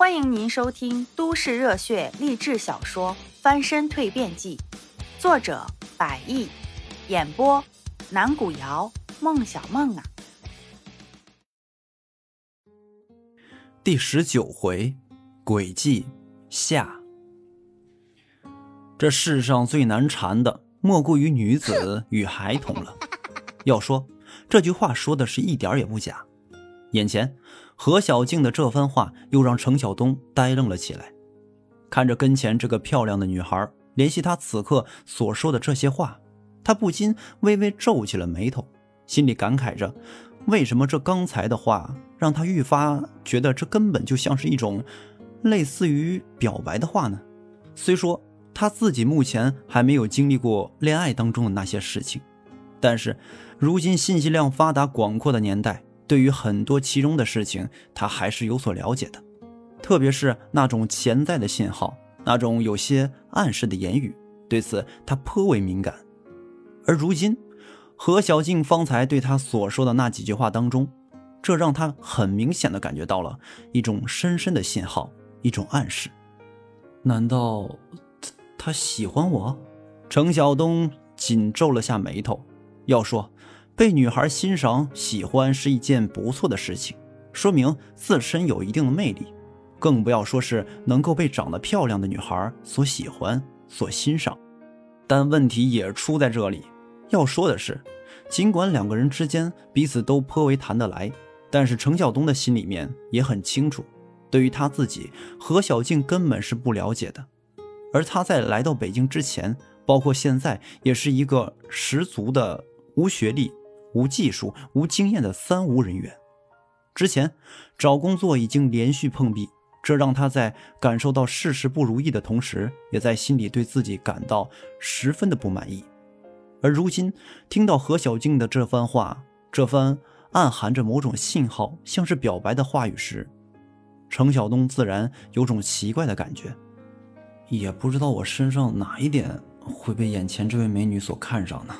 欢迎您收听都市热血励志小说《翻身蜕变记》，作者：百亿，演播：南古瑶、孟小梦啊。第十九回，诡计下。这世上最难缠的，莫过于女子 与孩童了。要说这句话说的是一点也不假。眼前何小静的这番话，又让程晓东呆愣了起来。看着跟前这个漂亮的女孩，联系他此刻所说的这些话，他不禁微微皱起了眉头，心里感慨着：为什么这刚才的话让他愈发觉得这根本就像是一种类似于表白的话呢？虽说他自己目前还没有经历过恋爱当中的那些事情，但是如今信息量发达广阔的年代。对于很多其中的事情，他还是有所了解的，特别是那种潜在的信号，那种有些暗示的言语，对此他颇为敏感。而如今，何小静方才对他所说的那几句话当中，这让他很明显的感觉到了一种深深的信号，一种暗示。难道他喜欢我？程晓东紧皱了下眉头。要说。被女孩欣赏、喜欢是一件不错的事情，说明自身有一定的魅力，更不要说是能够被长得漂亮的女孩所喜欢、所欣赏。但问题也出在这里。要说的是，尽管两个人之间彼此都颇为谈得来，但是程晓东的心里面也很清楚，对于他自己，何小静根本是不了解的。而他在来到北京之前，包括现在，也是一个十足的无学历。无技术、无经验的三无人员，之前找工作已经连续碰壁，这让他在感受到事事不如意的同时，也在心里对自己感到十分的不满意。而如今听到何小静的这番话，这番暗含着某种信号，像是表白的话语时，程晓东自然有种奇怪的感觉，也不知道我身上哪一点会被眼前这位美女所看上呢？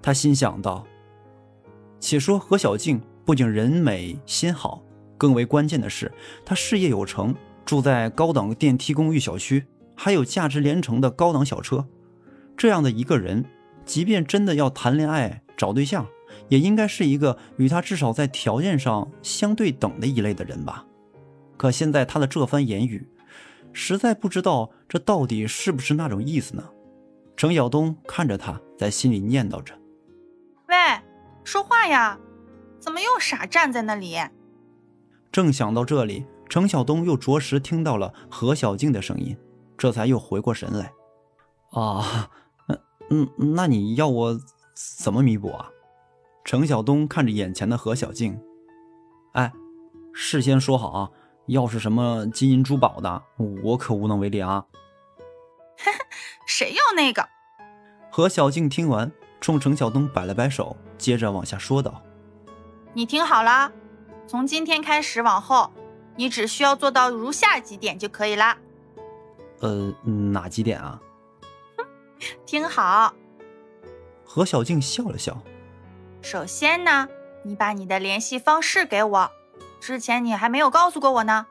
他心想到：“且说何小静不仅人美心好，更为关键的是，她事业有成，住在高档电梯公寓小区，还有价值连城的高档小车。这样的一个人，即便真的要谈恋爱找对象，也应该是一个与他至少在条件上相对等的一类的人吧。可现在他的这番言语，实在不知道这到底是不是那种意思呢？”程晓东看着他，在心里念叨着。喂，说话呀！怎么又傻站在那里？正想到这里，程晓东又着实听到了何小静的声音，这才又回过神来。啊，嗯嗯，那你要我怎么弥补啊？程晓东看着眼前的何小静，哎，事先说好啊，要是什么金银珠宝的，我可无能为力啊。谁要那个？何小静听完。冲程晓东摆了摆手，接着往下说道：“你听好了，从今天开始往后，你只需要做到如下几点就可以啦。”“呃，哪几点啊？”“，听好。”何小静笑了笑。“首先呢，你把你的联系方式给我，之前你还没有告诉过我呢。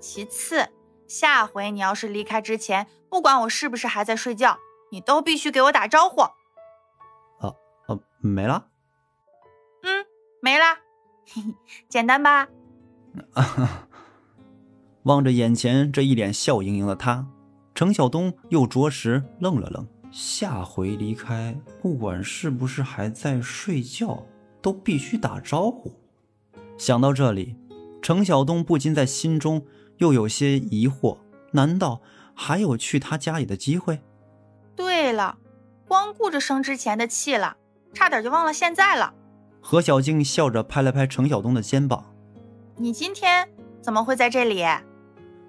其次，下回你要是离开之前，不管我是不是还在睡觉，你都必须给我打招呼。”没了，嗯，没了，嘿嘿，简单吧？望着眼前这一脸笑盈盈的他，程晓东又着实愣了愣。下回离开，不管是不是还在睡觉，都必须打招呼。想到这里，程晓东不禁在心中又有些疑惑：难道还有去他家里的机会？对了，光顾着生之前的气了。差点就忘了现在了。何小静笑着拍了拍程晓东的肩膀：“你今天怎么会在这里？”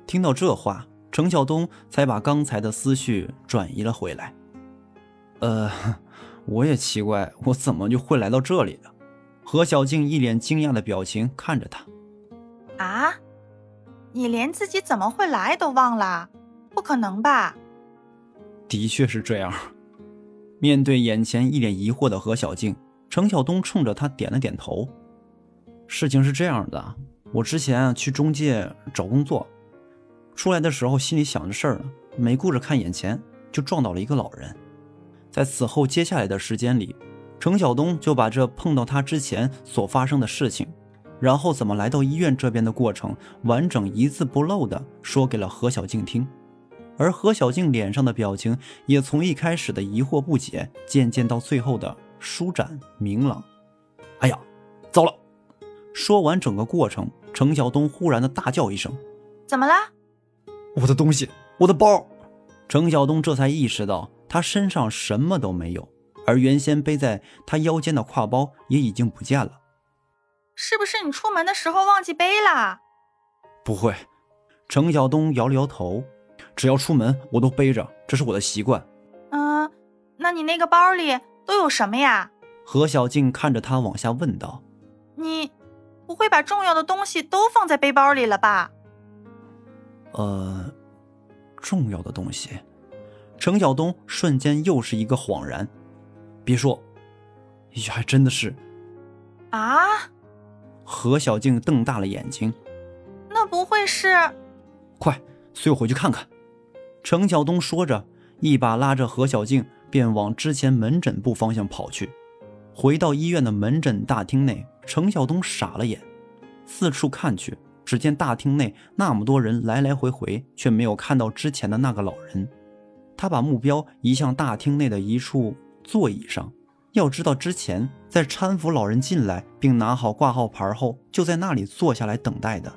听到这话，程晓东才把刚才的思绪转移了回来。呃，我也奇怪，我怎么就会来到这里了？何小静一脸惊讶的表情看着他：“啊，你连自己怎么会来都忘了？不可能吧？”的确是这样。面对眼前一脸疑惑的何小静，程晓东冲着他点了点头。事情是这样的，我之前去中介找工作。出来的时候心里想着事儿呢，没顾着看眼前，就撞到了一个老人。在此后接下来的时间里，程晓东就把这碰到他之前所发生的事情，然后怎么来到医院这边的过程，完整一字不漏的说给了何小静听。而何小静脸上的表情也从一开始的疑惑不解，渐渐到最后的舒展明朗。哎呀，糟了！说完整个过程，程晓东忽然的大叫一声：“怎么了？我的东西，我的包！”程晓东这才意识到他身上什么都没有，而原先背在他腰间的挎包也已经不见了。是不是你出门的时候忘记背了？不会，程晓东摇了摇头。只要出门，我都背着，这是我的习惯。嗯，那你那个包里都有什么呀？何小静看着他往下问道：“你不会把重要的东西都放在背包里了吧？”呃，重要的东西。程晓东瞬间又是一个恍然，别说，也还真的是。啊！何小静瞪大了眼睛，那不会是？快，随我回去看看。程晓东说着，一把拉着何小静，便往之前门诊部方向跑去。回到医院的门诊大厅内，程晓东傻了眼，四处看去，只见大厅内那么多人来来回回，却没有看到之前的那个老人。他把目标移向大厅内的一处座椅上。要知道，之前在搀扶老人进来并拿好挂号牌后，就在那里坐下来等待的。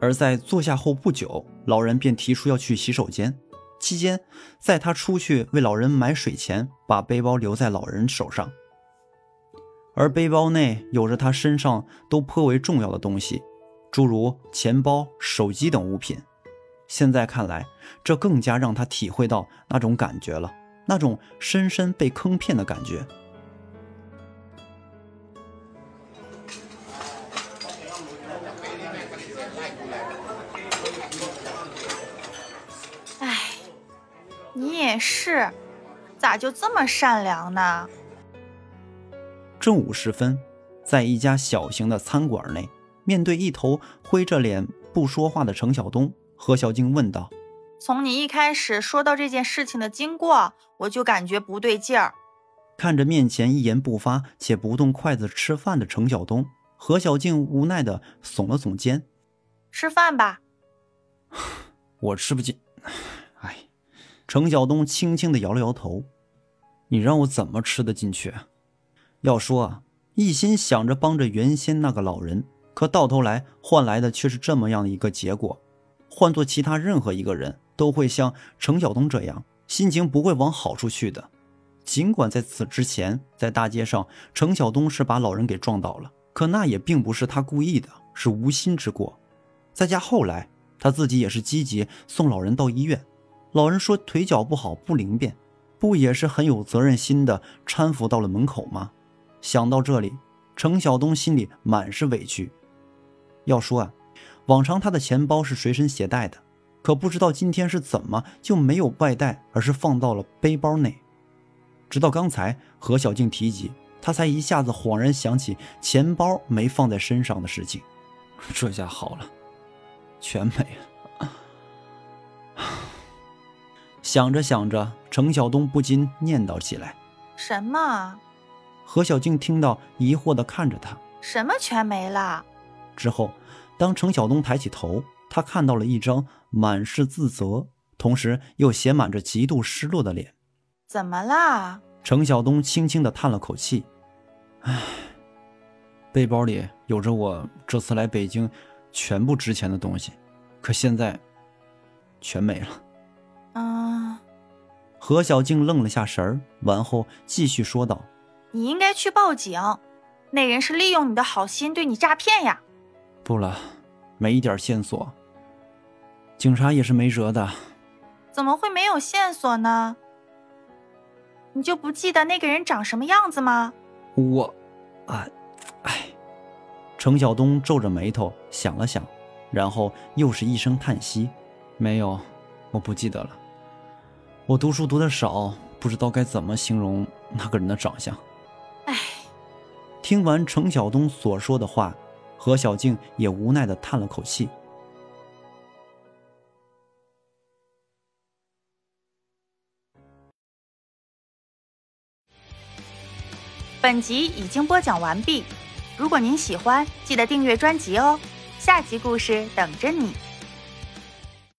而在坐下后不久，老人便提出要去洗手间。期间，在他出去为老人买水前，把背包留在老人手上，而背包内有着他身上都颇为重要的东西，诸如钱包、手机等物品。现在看来，这更加让他体会到那种感觉了，那种深深被坑骗的感觉。也是，咋就这么善良呢？正午时分，在一家小型的餐馆内，面对一头灰着脸不说话的程晓东，何小静问道：“从你一开始说到这件事情的经过，我就感觉不对劲儿。”看着面前一言不发且不动筷子吃饭的程晓东，何小静无奈的耸了耸肩：“吃饭吧。”我吃不进。程晓东轻轻的摇了摇头：“你让我怎么吃得进去？要说啊，一心想着帮着原先那个老人，可到头来换来的却是这么样的一个结果。换做其他任何一个人，都会像程晓东这样，心情不会往好处去的。尽管在此之前，在大街上，程晓东是把老人给撞倒了，可那也并不是他故意的，是无心之过。再加后来，他自己也是积极送老人到医院。”老人说腿脚不好，不灵便，不也是很有责任心的搀扶到了门口吗？想到这里，程晓东心里满是委屈。要说啊，往常他的钱包是随身携带的，可不知道今天是怎么就没有外带，而是放到了背包内。直到刚才何小静提及，他才一下子恍然想起钱包没放在身上的事情。这下好了，全没了。想着想着，程晓东不禁念叨起来：“什么？”何小静听到，疑惑地看着他：“什么全没了？”之后，当程晓东抬起头，他看到了一张满是自责，同时又写满着极度失落的脸。“怎么了？”程晓东轻轻地叹了口气：“唉，背包里有着我这次来北京全部值钱的东西，可现在全没了。”啊！何小静愣了下神儿，完后继续说道：“你应该去报警，那人是利用你的好心对你诈骗呀。”不了，没一点线索，警察也是没辙的。怎么会没有线索呢？你就不记得那个人长什么样子吗？我，啊，哎，程晓东皱着眉头想了想，然后又是一声叹息：“没有，我不记得了。”我读书读的少不知道该怎么形容那个人的长相。唉。听完程晓东所说的话何小静也无奈的叹了口气。本集已经播讲完毕如果您喜欢记得订阅专辑哦。下集故事等着你。